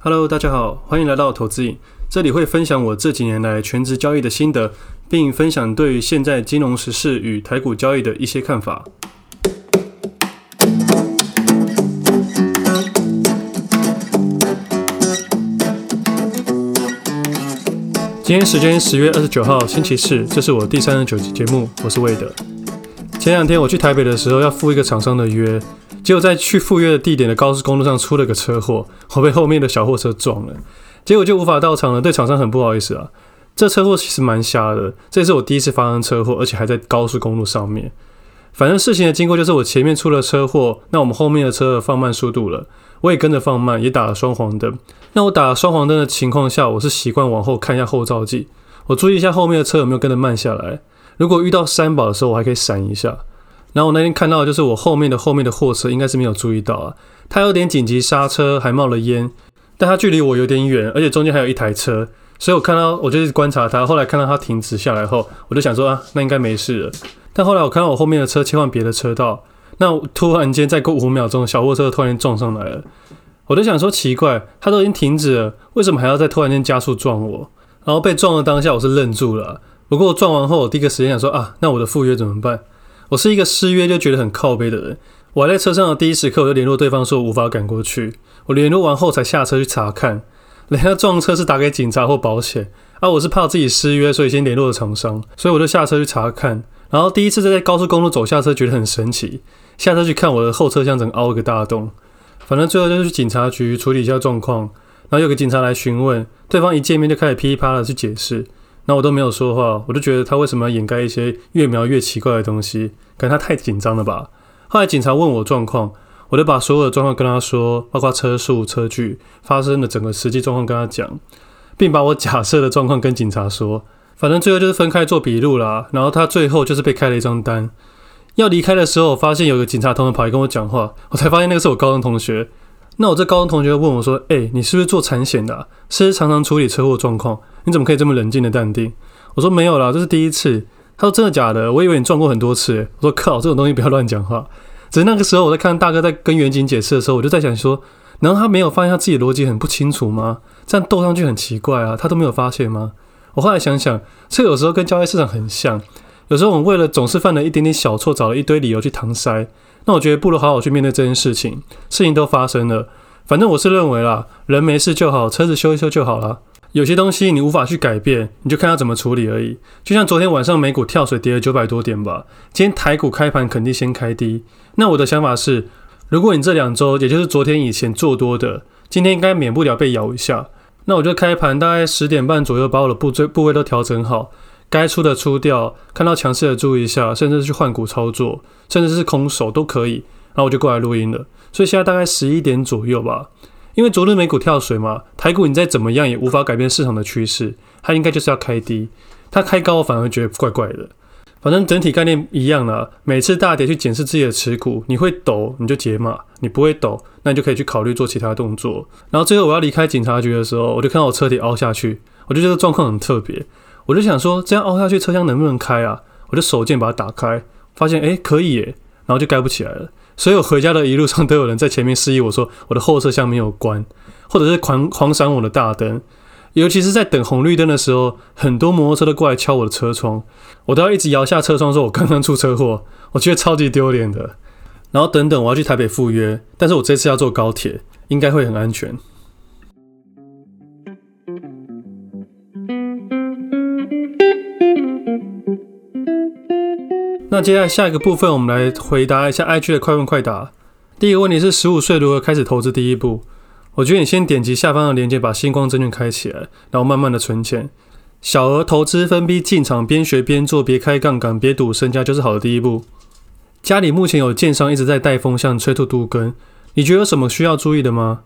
Hello，大家好，欢迎来到投资影。这里会分享我这几年来全职交易的心得，并分享对于现在金融时事与台股交易的一些看法。今天时间十月二十九号星期四，这是我第三十九集节目，我是魏德。前两天我去台北的时候，要赴一个厂商的约。结果在去赴约的地点的高速公路上出了个车祸，我被后面的小货车撞了，结果就无法到场了。对厂商很不好意思啊。这车祸其实蛮瞎的，这是我第一次发生车祸，而且还在高速公路上面。反正事情的经过就是我前面出了车祸，那我们后面的车放慢速度了，我也跟着放慢，也打了双黄灯。那我打了双黄灯的情况下，我是习惯往后看一下后照镜，我注意一下后面的车有没有跟着慢下来。如果遇到三宝的时候，我还可以闪一下。然后我那天看到就是我后面的后面的货车应该是没有注意到啊，他有点紧急刹车，还冒了烟，但他距离我有点远，而且中间还有一台车，所以我看到我就一直观察他，后来看到他停止下来后，我就想说啊，那应该没事了。但后来我看到我后面的车切换别的车道，那突然间再过五秒钟，小货车突然间撞上来了，我就想说奇怪，他都已经停止了，为什么还要再突然间加速撞我？然后被撞的当下我是愣住了，不过撞完后我第一个时间想说啊，那我的赴约怎么办？我是一个失约就觉得很靠背的人，我还在车上的第一时刻我就联络对方说无法赶过去，我联络完后才下车去查看，人家撞车是打给警察或保险，啊，我是怕自己失约，所以先联络了厂商，所以我就下车去查看，然后第一次在高速公路走下车觉得很神奇，下车去看我的后车厢整个凹一个大洞，反正最后就是去警察局处理一下状况，然后有个警察来询问，对方一见面就开始噼里啪啦去解释。那我都没有说话，我就觉得他为什么要掩盖一些越描越奇怪的东西？可能他太紧张了吧。后来警察问我状况，我就把所有的状况跟他说，包括车速、车距、发生的整个实际状况跟他讲，并把我假设的状况跟警察说。反正最后就是分开做笔录啦。然后他最后就是被开了一张单。要离开的时候，我发现有个警察同学跑来跟我讲话，我才发现那个是我高中同学。那我这高中同学问我说：“哎、你是不是做产险的、啊？是不是常常处理车祸状况？你怎么可以这么冷静的淡定？”我说：“没有啦，这是第一次。”他说：“真的假的？我以为你撞过很多次。”我说：“靠，这种东西不要乱讲话。”只是那个时候我在看大哥在跟远景解释的时候，我就在想说：“难道他没有发现他自己逻辑很不清楚吗？这样斗上去很奇怪啊，他都没有发现吗？”我后来想想，这有时候跟交易市场很像。有时候我们为了总是犯了一点点小错，找了一堆理由去搪塞。那我觉得不如好好去面对这件事情。事情都发生了。反正我是认为啦，人没事就好，车子修一修就好了。有些东西你无法去改变，你就看他怎么处理而已。就像昨天晚上美股跳水跌了九百多点吧，今天台股开盘肯定先开低。那我的想法是，如果你这两周，也就是昨天以前做多的，今天应该免不了被咬一下。那我就开盘大概十点半左右，把我的部位部位都调整好，该出的出掉，看到强势的注意一下，甚至是去换股操作，甚至是空手都可以。然后我就过来录音了，所以现在大概十一点左右吧。因为昨日美股跳水嘛，台股你再怎么样也无法改变市场的趋势，它应该就是要开低。它开高我反而觉得怪怪的。反正整体概念一样啦，每次大跌去检视自己的持股，你会抖你就解码，你不会抖，那你就可以去考虑做其他动作。然后最后我要离开警察局的时候，我就看到我车底凹下去，我就觉得状况很特别，我就想说这样凹下去车厢能不能开啊？我就手贱把它打开，发现诶可以耶，然后就盖不起来了。所以我回家的一路上都有人在前面示意我说我的后车厢没有关，或者是狂狂闪我的大灯，尤其是在等红绿灯的时候，很多摩托车都过来敲我的车窗，我都要一直摇下车窗说我刚刚出车祸，我觉得超级丢脸的。然后等等我要去台北赴约，但是我这次要坐高铁，应该会很安全。那接下来下一个部分，我们来回答一下 IG 的快问快答。第一个问题是：十五岁如何开始投资？第一步，我觉得你先点击下方的链接，把星光证券开起来，然后慢慢的存钱，小额投资，分批进场，边学边做，别开杠杆，别赌身家，就是好的第一步。家里目前有建商一直在带风向，催促都更，你觉得有什么需要注意的吗？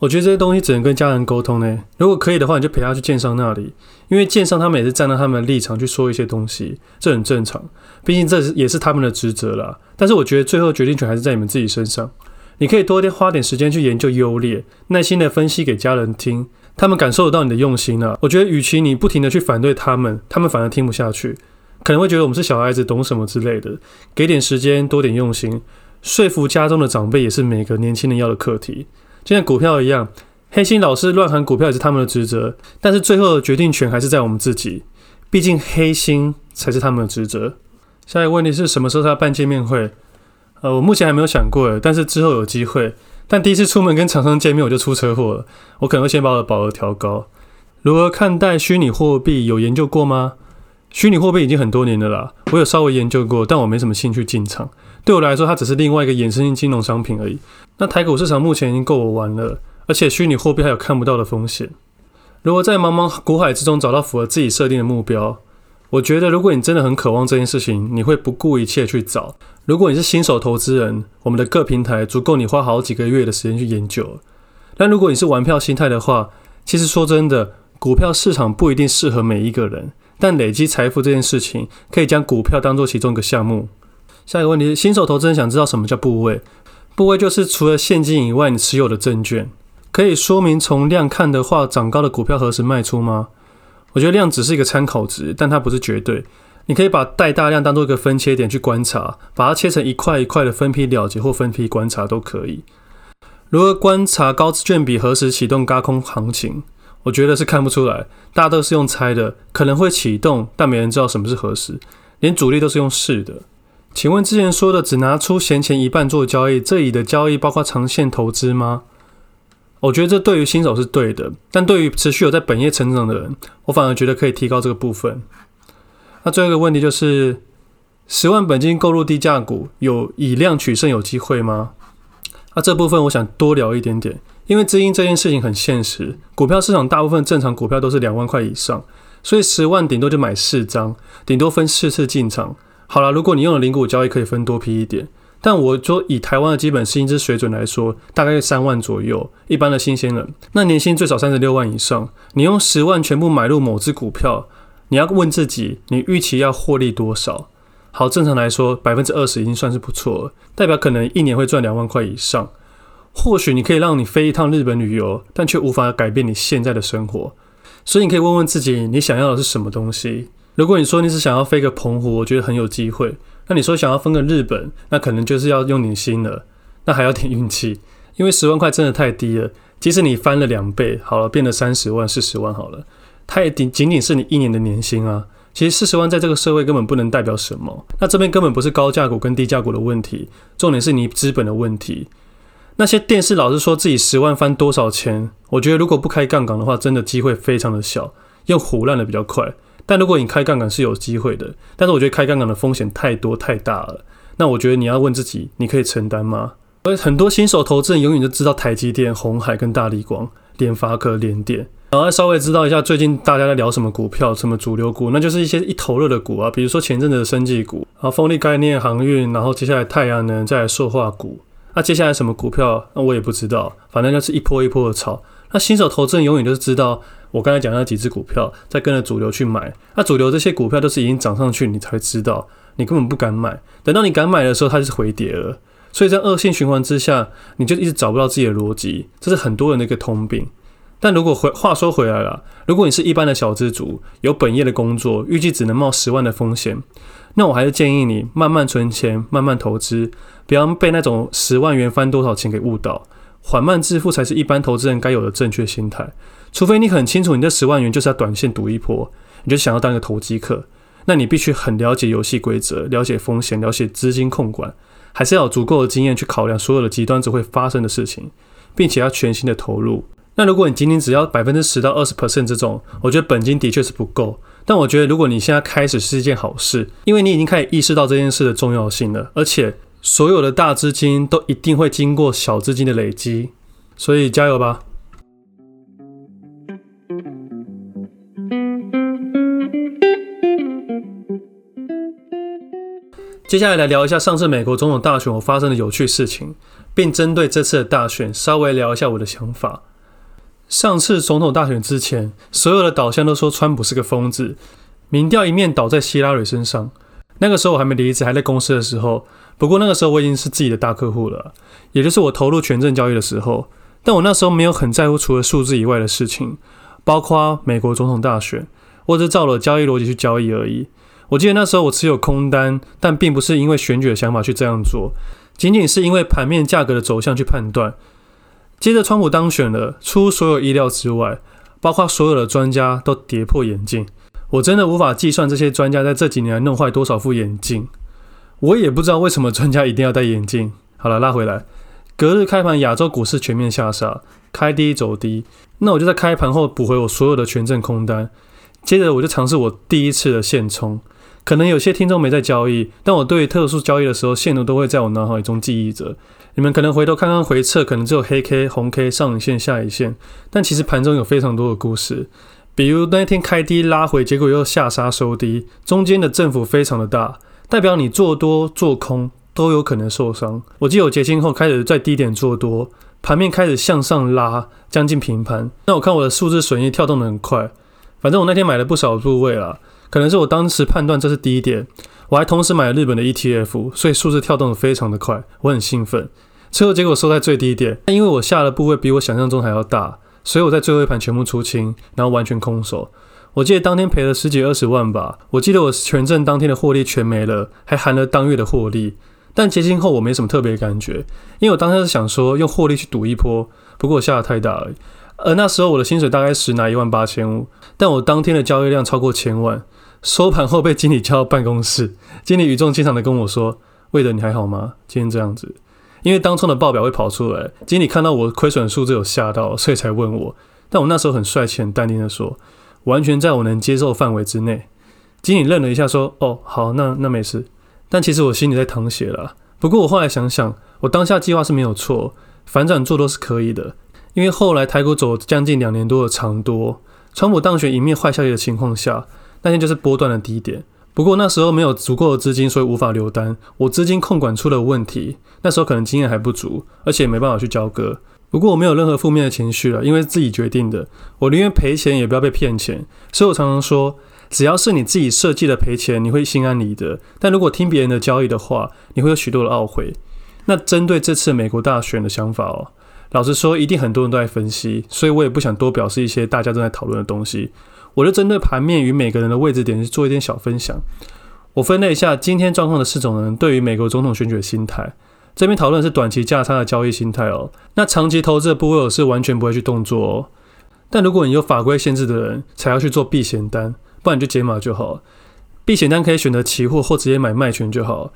我觉得这些东西只能跟家人沟通呢。如果可以的话，你就陪他去建商那里，因为建商他们也是站在他们的立场去说一些东西，这很正常。毕竟这是也是他们的职责啦。但是我觉得最后决定权还是在你们自己身上。你可以多点花点时间去研究优劣，耐心的分析给家人听，他们感受得到你的用心啊。我觉得与其你不停的去反对他们，他们反而听不下去，可能会觉得我们是小孩子懂什么之类的。给点时间，多点用心，说服家中的长辈也是每个年轻人要的课题。就像股票一样，黑心老师乱喊股票也是他们的职责，但是最后的决定权还是在我们自己。毕竟黑心才是他们的职责。下一个问题是什么时候他办见面会？呃，我目前还没有想过，但是之后有机会。但第一次出门跟厂商见面我就出车祸了，我可能会先把我的保额调高。如何看待虚拟货币？有研究过吗？虚拟货币已经很多年了啦，我有稍微研究过，但我没什么兴趣进场。对我来说，它只是另外一个衍生性金融商品而已。那台股市场目前已经够我玩了，而且虚拟货币还有看不到的风险。如果在茫茫股海之中找到符合自己设定的目标？我觉得，如果你真的很渴望这件事情，你会不顾一切去找。如果你是新手投资人，我们的各平台足够你花好几个月的时间去研究。但如果你是玩票心态的话，其实说真的，股票市场不一定适合每一个人。但累积财富这件事情，可以将股票当做其中一个项目。下一个问题，新手投资人想知道什么叫部位？部位就是除了现金以外，你持有的证券。可以说明从量看的话，涨高的股票何时卖出吗？我觉得量只是一个参考值，但它不是绝对。你可以把带大量当做一个分切点去观察，把它切成一块一块的分批了结或分批观察都可以。如何观察高资券比何时启动轧空行情？我觉得是看不出来，大家都是用猜的，可能会启动，但没人知道什么是何时，连主力都是用试的。请问之前说的只拿出闲钱一半做交易，这里的交易包括长线投资吗？我觉得这对于新手是对的，但对于持续有在本业成长的人，我反而觉得可以提高这个部分。那最后一个问题就是，十万本金购入低价股，有以量取胜有机会吗？那这部分我想多聊一点点，因为资金这件事情很现实，股票市场大部分正常股票都是两万块以上，所以十万顶多就买四张，顶多分四次进场。好了，如果你用了零股交易，可以分多批一点。但我说以台湾的基本薪资水准来说，大概三万左右。一般的新鲜人，那年薪最少三十六万以上。你用十万全部买入某只股票，你要问自己，你预期要获利多少？好，正常来说，百分之二十已经算是不错了，代表可能一年会赚两万块以上。或许你可以让你飞一趟日本旅游，但却无法改变你现在的生活。所以你可以问问自己，你想要的是什么东西？如果你说你是想要飞个澎湖，我觉得很有机会。那你说想要分个日本，那可能就是要用点心了，那还要点运气，因为十万块真的太低了。即使你翻了两倍，好了，变了三十万、四十万好了，它也仅仅仅是你一年的年薪啊。其实四十万在这个社会根本不能代表什么。那这边根本不是高价股跟低价股的问题，重点是你资本的问题。那些电视老是说自己十万翻多少钱，我觉得如果不开杠杆的话，真的机会非常的小，用唬烂的比较快。但如果你开杠杆是有机会的，但是我觉得开杠杆的风险太多太大了。那我觉得你要问自己，你可以承担吗？而很多新手投资人永远都知道台积电、红海跟大立光、联发科、联电，然后稍微知道一下最近大家在聊什么股票、什么主流股，那就是一些一头热的股啊，比如说前阵子的生技股，然后风力概念、航运，然后接下来太阳能，再来塑化股。那接下来什么股票，那我也不知道，反正就是一波一波的炒。那新手投资人永远都是知道。我刚才讲那几只股票，在跟着主流去买，那主流这些股票都是已经涨上去，你才知道，你根本不敢买。等到你敢买的时候，它就是回跌了。所以在恶性循环之下，你就一直找不到自己的逻辑，这是很多人的一个通病。但如果回话说回来了，如果你是一般的小资族，有本业的工作，预计只能冒十万的风险，那我还是建议你慢慢存钱，慢慢投资，不要被那种十万元翻多少钱给误导。缓慢致富才是一般投资人该有的正确心态。除非你很清楚，你这十万元就是要短线赌一波，你就想要当一个投机客，那你必须很了解游戏规则，了解风险，了解资金控管，还是要有足够的经验去考量所有的极端只会发生的事情，并且要全心的投入。那如果你仅仅只要百分之十到二十 percent 这种，我觉得本金的确是不够。但我觉得如果你现在开始是一件好事，因为你已经开始意识到这件事的重要性了，而且所有的大资金都一定会经过小资金的累积，所以加油吧。接下来来聊一下上次美国总统大选我发生的有趣事情，并针对这次的大选稍微聊一下我的想法。上次总统大选之前，所有的导向都说川普是个疯子，民调一面倒在希拉蕊身上。那个时候我还没离职，还在公司的时候。不过那个时候我已经是自己的大客户了，也就是我投入权证交易的时候。但我那时候没有很在乎除了数字以外的事情，包括美国总统大选，我只照了交易逻辑去交易而已。我记得那时候我持有空单，但并不是因为选举的想法去这样做，仅仅是因为盘面价格的走向去判断。接着，川普当选了，出所有意料之外，包括所有的专家都跌破眼镜。我真的无法计算这些专家在这几年弄坏多少副眼镜。我也不知道为什么专家一定要戴眼镜。好了，拉回来，隔日开盘，亚洲股市全面下杀，开低走低。那我就在开盘后补回我所有的权证空单，接着我就尝试我第一次的现冲。可能有些听众没在交易，但我对特殊交易的时候，线图都会在我脑海中记忆着。你们可能回头看看回测，可能只有黑 K、红 K、上影线、下影线，但其实盘中有非常多的故事。比如那天开低拉回，结果又下杀收低，中间的振幅非常的大，代表你做多做空都有可能受伤。我记得我结清后开始在低点做多，盘面开始向上拉，将近平盘。那我看我的数字损益跳动得很快，反正我那天买了不少部位啦。可能是我当时判断这是低点，我还同时买了日本的 ETF，所以数字跳动的非常的快，我很兴奋。最后结果收在最低点，但因为我下的部位比我想象中还要大，所以我在最后一盘全部出清，然后完全空手。我记得当天赔了十几二十万吧。我记得我全证当天的获利全没了，还含了当月的获利。但结清后我没什么特别感觉，因为我当时是想说用获利去赌一波，不过我下的太大了。而那时候我的薪水大概是拿一万八千五，但我当天的交易量超过千万。收盘后被经理叫到办公室，经理语重心长的跟我说：“魏德，你还好吗？今天这样子，因为当冲的报表会跑出来，经理看到我亏损数字有吓到，所以才问我。但我那时候很帅气、很淡定的说，完全在我能接受范围之内。经理愣了一下，说：‘哦，好，那那没事。’但其实我心里在淌血了。不过我后来想想，我当下计划是没有错，反转做多是可以的，因为后来台股走将近两年多的长多，川普当选一面坏消息的情况下。”那天就是波段的低点，不过那时候没有足够的资金，所以无法留单。我资金控管出了问题，那时候可能经验还不足，而且没办法去交割。不过我没有任何负面的情绪了，因为自己决定的，我宁愿赔钱也不要被骗钱。所以我常常说，只要是你自己设计的赔钱，你会心安理得；但如果听别人的交易的话，你会有许多的懊悔。那针对这次美国大选的想法哦，老实说，一定很多人都在分析，所以我也不想多表示一些大家正在讨论的东西。我就针对盘面与每个人的位置点去做一点小分享。我分类一下今天状况的四种人对于美国总统选举的心态。这边讨论是短期价差的交易心态哦。那长期投资的部位我是完全不会去动作哦。但如果你有法规限制的人，才要去做避险单，不然就解码就好。避险单可以选择期货或直接买卖权就好，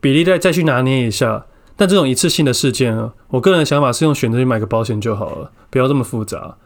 比例再再去拿捏一下。但这种一次性的事件啊，我个人的想法是用选择去买个保险就好了，不要这么复杂。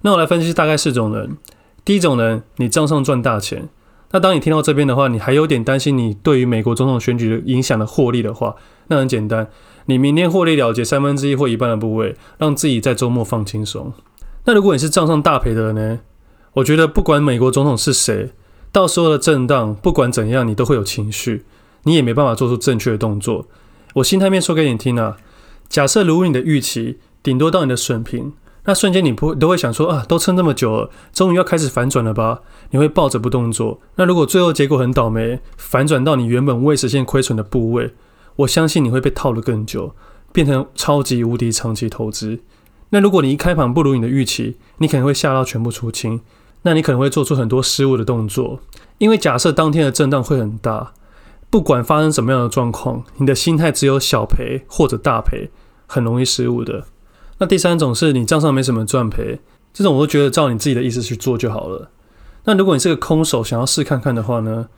那我来分析大概四种人。第一种人，你账上赚大钱。那当你听到这边的话，你还有点担心你对于美国总统选举的影响的获利的话，那很简单，你明天获利了结三分之一或一半的部位，让自己在周末放轻松。那如果你是账上大赔的人呢？我觉得不管美国总统是谁，到时候的震荡，不管怎样，你都会有情绪，你也没办法做出正确的动作。我心态面说给你听啊，假设如果你的预期顶多到你的水平。那瞬间你不都会想说啊，都撑这么久了，终于要开始反转了吧？你会抱着不动作。那如果最后结果很倒霉，反转到你原本未实现亏损的部位，我相信你会被套得更久，变成超级无敌长期投资。那如果你一开盘不如你的预期，你可能会吓到全部出清，那你可能会做出很多失误的动作。因为假设当天的震荡会很大，不管发生什么样的状况，你的心态只有小赔或者大赔，很容易失误的。那第三种是你账上没什么赚赔，这种我都觉得照你自己的意思去做就好了。那如果你是个空手，想要试看看的话呢？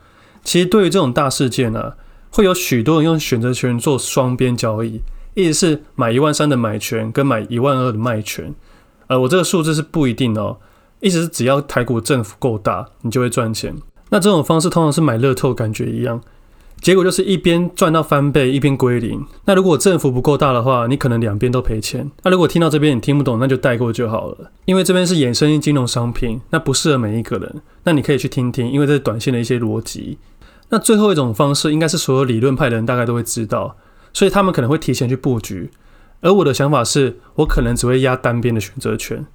其实对于这种大事件呢、啊，会有许多人用选择权做双边交易，意思是买一万三的买权跟买一万二的卖权。呃，我这个数字是不一定哦，意思是只要台股政府够大，你就会赚钱。那这种方式通常是买乐透感觉一样。结果就是一边赚到翻倍，一边归零。那如果振幅不够大的话，你可能两边都赔钱。那如果听到这边你听不懂，那就带过就好了。因为这边是衍生性金融商品，那不适合每一个人。那你可以去听听，因为这是短线的一些逻辑。那最后一种方式，应该是所有理论派的人大概都会知道，所以他们可能会提前去布局。而我的想法是，我可能只会压单边的选择权，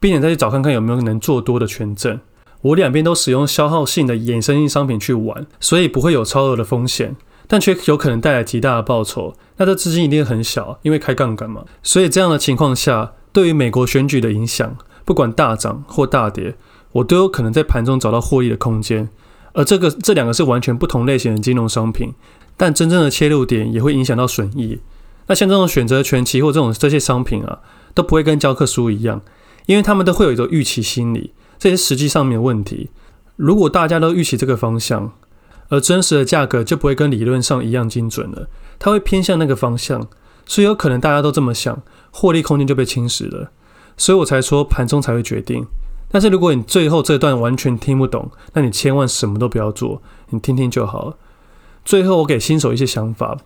并且再去找看看有没有能做多的权证。我两边都使用消耗性的衍生性商品去玩，所以不会有超额的风险，但却有可能带来极大的报酬。那这资金一定很小，因为开杠杆嘛。所以这样的情况下，对于美国选举的影响，不管大涨或大跌，我都有可能在盘中找到获利的空间。而这个这两个是完全不同类型的金融商品，但真正的切入点也会影响到损益。那像这种选择权期货这种这些商品啊，都不会跟教科书一样，因为他们都会有一个预期心理，这些实际上面的问题。如果大家都预期这个方向，而真实的价格就不会跟理论上一样精准了，它会偏向那个方向，所以有可能大家都这么想，获利空间就被侵蚀了。所以我才说盘中才会决定。但是如果你最后这段完全听不懂，那你千万什么都不要做，你听听就好了。最后我给新手一些想法：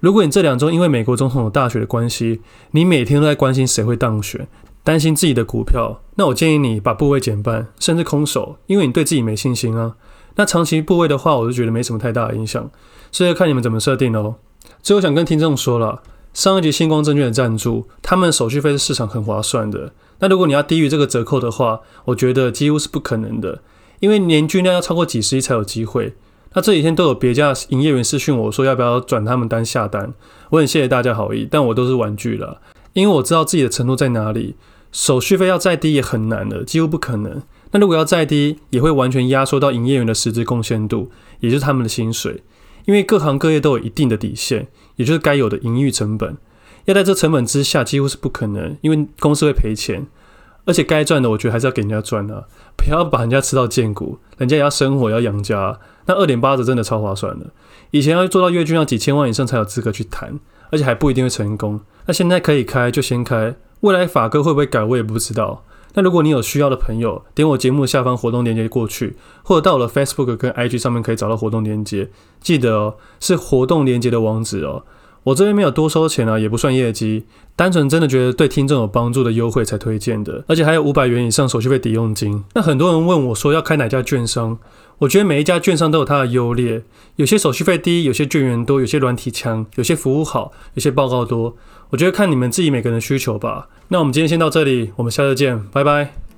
如果你这两周因为美国总统的大选的关系，你每天都在关心谁会当选，担心自己的股票，那我建议你把部位减半，甚至空手，因为你对自己没信心啊。那长期部位的话，我就觉得没什么太大的影响，所以看你们怎么设定哦。最后想跟听众说了，上一集星光证券的赞助，他们手续费是市场很划算的。那如果你要低于这个折扣的话，我觉得几乎是不可能的，因为年均量要超过几十亿才有机会。那这几天都有别家营业员私讯我说要不要转他们单下单，我很谢谢大家好意，但我都是婉拒了，因为我知道自己的程度在哪里，手续费要再低也很难了，几乎不可能。那如果要再低，也会完全压缩到营业员的实质贡献度，也就是他们的薪水，因为各行各业都有一定的底线，也就是该有的营运成本。要在这成本之下，几乎是不可能，因为公司会赔钱，而且该赚的，我觉得还是要给人家赚啊，不要把人家吃到贱骨，人家也要生活，要养家。那二点八折真的超划算的，以前要做到月均要几千万以上才有资格去谈，而且还不一定会成功。那现在可以开就先开，未来法哥会不会改，我也不知道。那如果你有需要的朋友，点我节目下方活动链接过去，或者到了 Facebook 跟 IG 上面可以找到活动链接，记得哦，是活动链接的网址哦。我这边没有多收钱啊，也不算业绩，单纯真的觉得对听众有帮助的优惠才推荐的，而且还有五百元以上手续费抵用金。那很多人问我说要开哪家券商，我觉得每一家券商都有它的优劣，有些手续费低，有些券源多，有些软体强，有些服务好，有些报告多。我觉得看你们自己每个人的需求吧。那我们今天先到这里，我们下次见，拜拜。